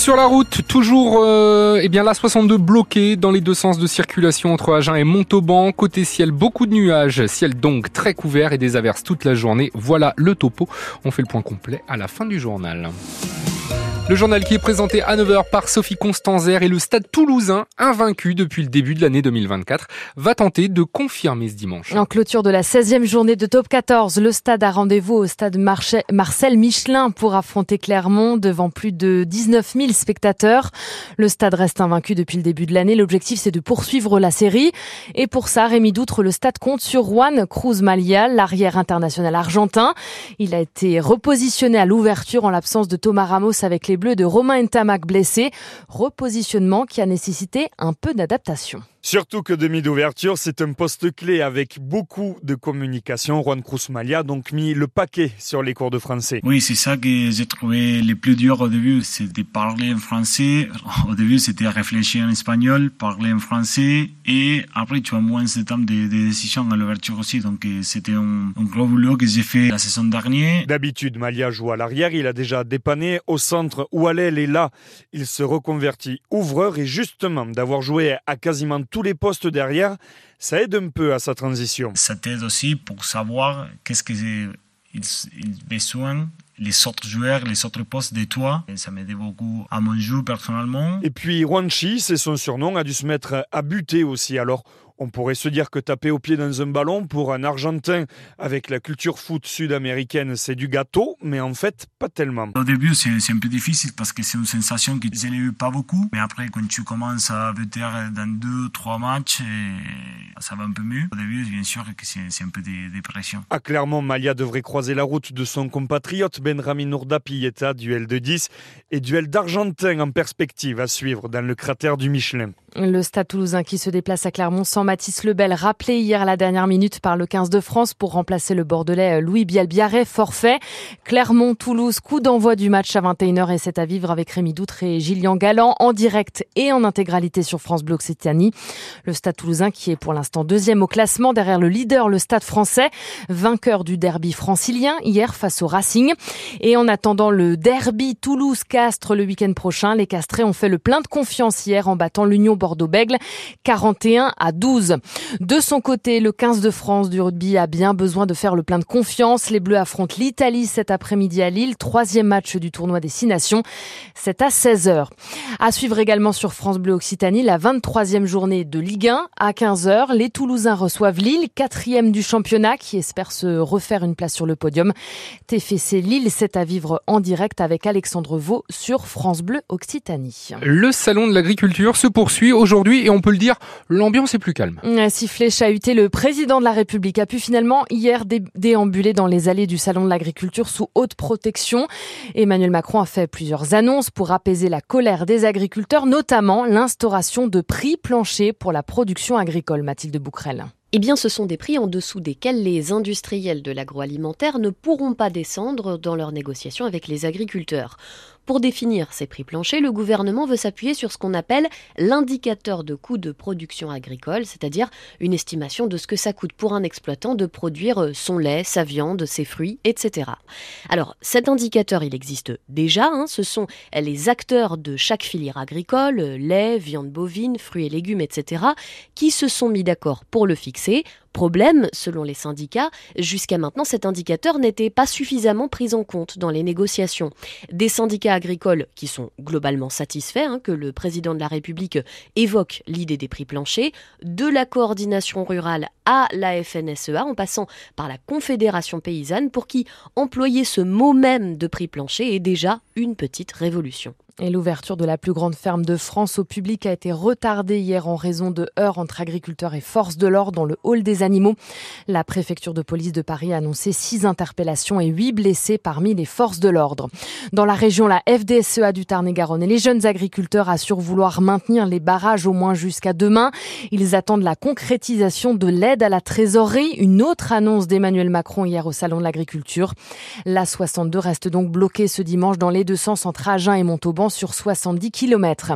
Sur la route, toujours euh, eh bien la 62 bloquée dans les deux sens de circulation entre Agen et Montauban. Côté ciel, beaucoup de nuages, ciel donc très couvert et des averses toute la journée. Voilà le topo. On fait le point complet à la fin du journal. Le journal qui est présenté à 9h par Sophie Constanzer et le stade toulousain, invaincu depuis le début de l'année 2024, va tenter de confirmer ce dimanche. En clôture de la 16e journée de top 14, le stade a rendez-vous au stade Marcel Michelin pour affronter Clermont devant plus de 19 000 spectateurs. Le stade reste invaincu depuis le début de l'année. L'objectif, c'est de poursuivre la série. Et pour ça, Rémi Doutre, le stade compte sur Juan Cruz Malia, l'arrière international argentin. Il a été repositionné à l'ouverture en l'absence de Thomas Ramos avec les bleu de Romain Ntamak blessé. Repositionnement qui a nécessité un peu d'adaptation. Surtout que demi d'ouverture, c'est un poste clé avec beaucoup de communication. Juan Cruz Malia a donc mis le paquet sur les cours de français. Oui, c'est ça que j'ai trouvé le plus dur au début, c'était parler en français. Au début, c'était réfléchir en espagnol, parler en français, et après, tu as moins de temps de, de décision à l'ouverture aussi. Donc, euh, c'était un, un, gros boulot que j'ai fait la saison dernière. D'habitude, Malia joue à l'arrière. Il a déjà dépanné au centre où à l'aile, et là, il se reconvertit ouvreur. Et justement, d'avoir joué à quasiment tous les postes derrière, ça aide un peu à sa transition. Ça t'aide aussi pour savoir qu'est-ce qu'ils il besoin les autres joueurs, les autres postes de toi. Et ça m'aidait beaucoup à mon jeu personnellement. Et puis Wanchi, c'est son surnom, a dû se mettre à buter aussi. Alors on pourrait se dire que taper au pied dans un ballon pour un Argentin avec la culture foot sud-américaine, c'est du gâteau, mais en fait, pas tellement. Au début, c'est un peu difficile parce que c'est une sensation que je n'ai eu pas beaucoup. Mais après, quand tu commences à buter dans deux, trois matchs, ça va un peu mieux. Au début, bien sûr que c'est un peu de, de pression. À Clermont, Malia devrait croiser la route de son compatriote Benramin Nourda Pieta, duel de 10 et duel d'Argentin en perspective à suivre dans le cratère du Michelin. Le Stade toulousain qui se déplace à Clermont sans Mathis Lebel, rappelé hier à la dernière minute par le 15 de France pour remplacer le Bordelais Louis Bielbiaré, forfait. Clermont-Toulouse, coup d'envoi du match à 21h et c'est à vivre avec Rémi Doutre et Gillian Galland en direct et en intégralité sur France Bleu Occitanie. Le Stade toulousain qui est pour l'instant deuxième au classement derrière le leader, le Stade français, vainqueur du derby francilien hier face au Racing. Et en attendant le derby Toulouse-Castres le week-end prochain, les Castrés ont fait le plein de confiance hier en battant l'Union Bordeaux-Bègle 41 à 12. De son côté, le 15 de France du rugby a bien besoin de faire le plein de confiance. Les Bleus affrontent l'Italie cet après-midi à Lille, troisième match du tournoi des Six Nations. C'est à 16h. À suivre également sur France Bleu Occitanie la 23e journée de Ligue 1 à 15h. Les Toulousains reçoivent Lille, quatrième du championnat, qui espère se refaire une place sur le podium. TFC Lille, c'est à vivre en direct avec Alexandre Vaux sur France Bleu Occitanie. Le salon de l'agriculture se poursuit aujourd'hui et on peut le dire, l'ambiance est plus calme. Un sifflet chahuté, le président de la République a pu finalement hier déambuler dans les allées du salon de l'agriculture sous haute protection. Emmanuel Macron a fait plusieurs annonces pour apaiser la colère des agriculteurs, notamment l'instauration de prix planchers pour la production agricole. Mathilde Bouquerel. Eh bien, ce sont des prix en dessous desquels les industriels de l'agroalimentaire ne pourront pas descendre dans leurs négociations avec les agriculteurs. Pour définir ces prix planchers, le gouvernement veut s'appuyer sur ce qu'on appelle l'indicateur de coût de production agricole, c'est-à-dire une estimation de ce que ça coûte pour un exploitant de produire son lait, sa viande, ses fruits, etc. Alors, cet indicateur, il existe déjà, hein, ce sont les acteurs de chaque filière agricole, lait, viande bovine, fruits et légumes, etc., qui se sont mis d'accord pour le fixer Problème, selon les syndicats, jusqu'à maintenant cet indicateur n'était pas suffisamment pris en compte dans les négociations. Des syndicats agricoles qui sont globalement satisfaits hein, que le président de la République évoque l'idée des prix planchers, de la coordination rurale à la FNSEA en passant par la Confédération paysanne pour qui employer ce mot même de prix plancher est déjà une petite révolution. Et l'ouverture de la plus grande ferme de France au public a été retardée hier en raison de heurts entre agriculteurs et forces de l'ordre dans le hall des animaux. La préfecture de police de Paris a annoncé six interpellations et huit blessés parmi les forces de l'ordre. Dans la région, la FDSEA du Tarn-et-Garonne et les jeunes agriculteurs assurent vouloir maintenir les barrages au moins jusqu'à demain. Ils attendent la concrétisation de l'aide à la trésorerie, une autre annonce d'Emmanuel Macron hier au Salon de l'Agriculture. La 62 reste donc bloquée ce dimanche dans les deux sens entre Agen et Montauban sur 70 km.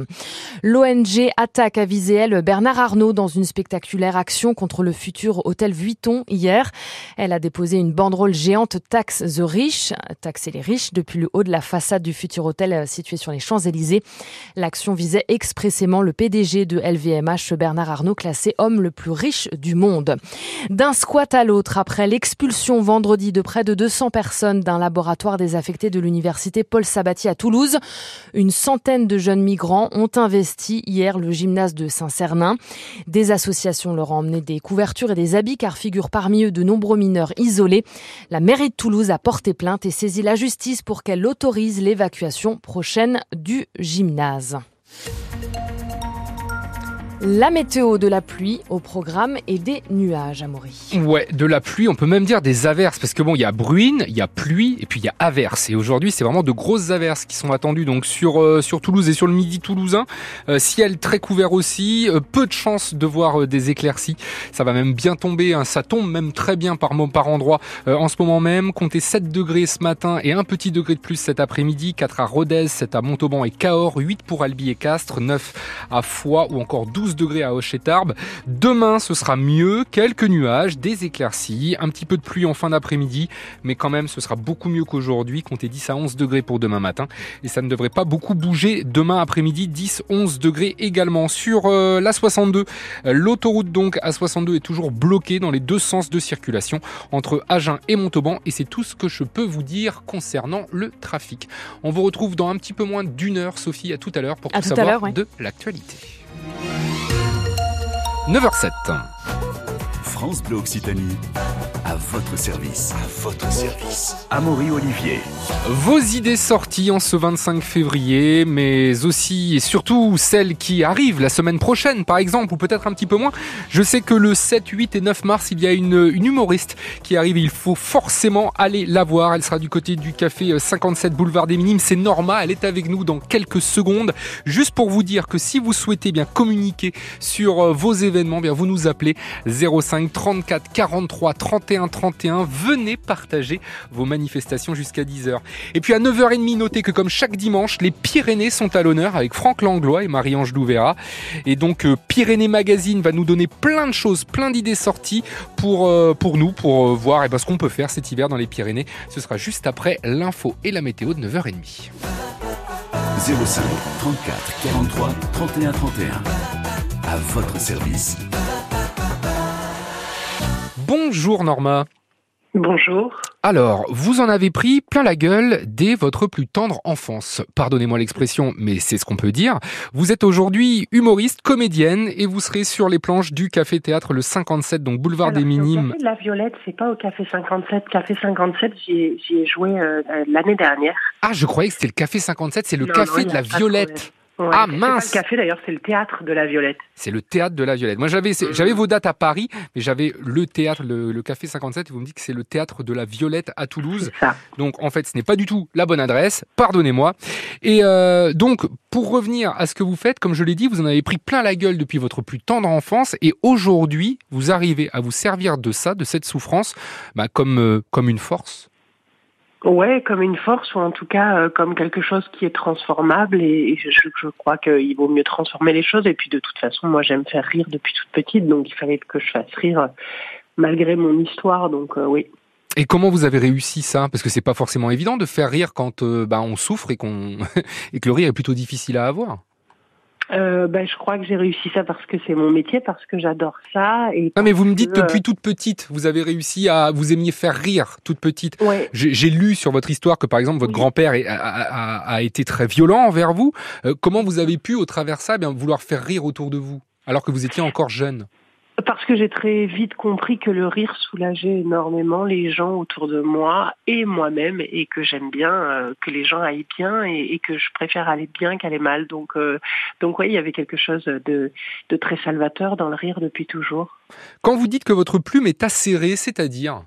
L'ONG attaque à viser elle Bernard Arnault dans une spectaculaire action contre le futur hôtel Vuitton hier. Elle a déposé une banderole géante taxe the rich, taxer les riches depuis le haut de la façade du futur hôtel euh, situé sur les Champs-Élysées. L'action visait expressément le PDG de LVMH Bernard Arnault classé homme le plus riche du monde. D'un squat à l'autre après l'expulsion vendredi de près de 200 personnes d'un laboratoire désaffecté de l'université Paul Sabatier à Toulouse, une centaine de jeunes migrants ont investi hier le gymnase de Saint-Cernin. Des associations leur ont emmené des couvertures et des habits car figurent parmi eux de nombreux mineurs isolés. La mairie de Toulouse a porté plainte et saisi la justice pour qu'elle autorise l'évacuation prochaine du gymnase. La météo de la pluie au programme et des nuages, à Maury. Ouais, de la pluie, on peut même dire des averses, parce que bon, il y a bruine, il y a pluie, et puis il y a averses. Et aujourd'hui, c'est vraiment de grosses averses qui sont attendues donc sur euh, sur Toulouse et sur le midi toulousain. Euh, ciel très couvert aussi, euh, peu de chances de voir des éclaircies. Ça va même bien tomber, hein. ça tombe même très bien par par endroit en ce moment même. Comptez 7 degrés ce matin et un petit degré de plus cet après-midi. 4 à Rodez, 7 à Montauban et Cahors, 8 pour Albi et Castres, 9 à Foix ou encore 12 degrés à Hoche et Tarbes. Demain, ce sera mieux, quelques nuages, des éclaircies, un petit peu de pluie en fin d'après-midi, mais quand même, ce sera beaucoup mieux qu'aujourd'hui. Comptez 10 à 11 degrés pour demain matin et ça ne devrait pas beaucoup bouger demain après-midi. 10-11 degrés également sur euh, la 62. L'autoroute donc à 62 est toujours bloquée dans les deux sens de circulation entre Agen et Montauban et c'est tout ce que je peux vous dire concernant le trafic. On vous retrouve dans un petit peu moins d'une heure, Sophie, à tout à l'heure pour tout, savoir de l'actualité. 9h07. France Bleu Occitanie, à votre service. À votre service. Amaury Olivier. Vos idées sorties en ce 25 février, mais aussi et surtout celles qui arrivent la semaine prochaine, par exemple, ou peut-être un petit peu moins. Je sais que le 7, 8 et 9 mars, il y a une, une humoriste qui arrive. Il faut forcément aller la voir. Elle sera du côté du café 57 euh, boulevard des Minimes. C'est Norma. Elle est avec nous dans quelques secondes. Juste pour vous dire que si vous souhaitez bien communiquer sur euh, vos événements, bien vous nous appelez 05 34 43 31 31. Venez partager vos manifestations jusqu'à 10h. Et puis à 9h30, notez que comme chaque dimanche, les Pyrénées sont à l'honneur avec Franck Langlois et Marie-Ange Douvera. Et donc euh, Pyrénées Magazine va nous donner plein de choses, plein d'idées sorties pour, euh, nous, pour euh, voir eh ben, ce qu'on peut faire cet hiver dans les Pyrénées. Ce sera juste après l'info et la météo de 9h30. 05 34 43 31 31. À votre service. Bonjour Norma. Bonjour. Alors, vous en avez pris plein la gueule dès votre plus tendre enfance. Pardonnez-moi l'expression, mais c'est ce qu'on peut dire. Vous êtes aujourd'hui humoriste, comédienne, et vous serez sur les planches du Café Théâtre le 57, donc boulevard des Minimes. Café de la Violette, c'est pas au Café 57. Café 57, j'y ai, joué euh, l'année dernière. Ah, je croyais que c'était le Café 57, c'est le Café de la Violette ah mince pas le café d'ailleurs, c'est le théâtre de la Violette. C'est le théâtre de la Violette. Moi j'avais mm. j'avais vos dates à Paris, mais j'avais le théâtre, le, café 57, et vous me dites que c'est le théâtre de la Violette à Toulouse. Ça. Donc en fait ce n'est pas du tout la bonne adresse, pardonnez-moi. Et euh, donc pour revenir à ce que vous faites, comme je l'ai dit, vous en avez pris plein la gueule depuis votre plus tendre enfance, et aujourd'hui vous arrivez à vous servir de ça, de cette souffrance, bah, comme, euh, comme une force. Ouais, comme une force ou en tout cas euh, comme quelque chose qui est transformable et, je, je, crois qu'il vaut mieux transformer les choses. Et puis de toute façon moi j'aime faire rire depuis toute petite donc il fallait que je fasse rire euh, malgré mon histoire donc euh, oui. Et comment vous avez réussi ça? Parce que c'est pas forcément évident de faire rire quand bah, on souffre et qu'on et que le rire est plutôt difficile à avoir euh, ben, je crois que j'ai réussi ça parce que c'est mon métier, parce que j'adore ça. Et mais vous me dites depuis toute petite, vous avez réussi à vous aimiez faire rire toute petite. Ouais. J'ai lu sur votre histoire que par exemple votre grand-père a, a, été très violent envers vous. Euh, comment vous avez pu au travers ça bien vouloir faire rire autour de vous alors que vous étiez encore jeune? Parce que j'ai très vite compris que le rire soulageait énormément les gens autour de moi et moi-même et que j'aime bien euh, que les gens aillent bien et, que je préfère aller bien qu'aller mal. Donc, euh, donc oui, il y avait quelque chose de, de très salvateur dans le rire depuis toujours. Quand vous dites que votre plume est acérée, c'est-à-dire?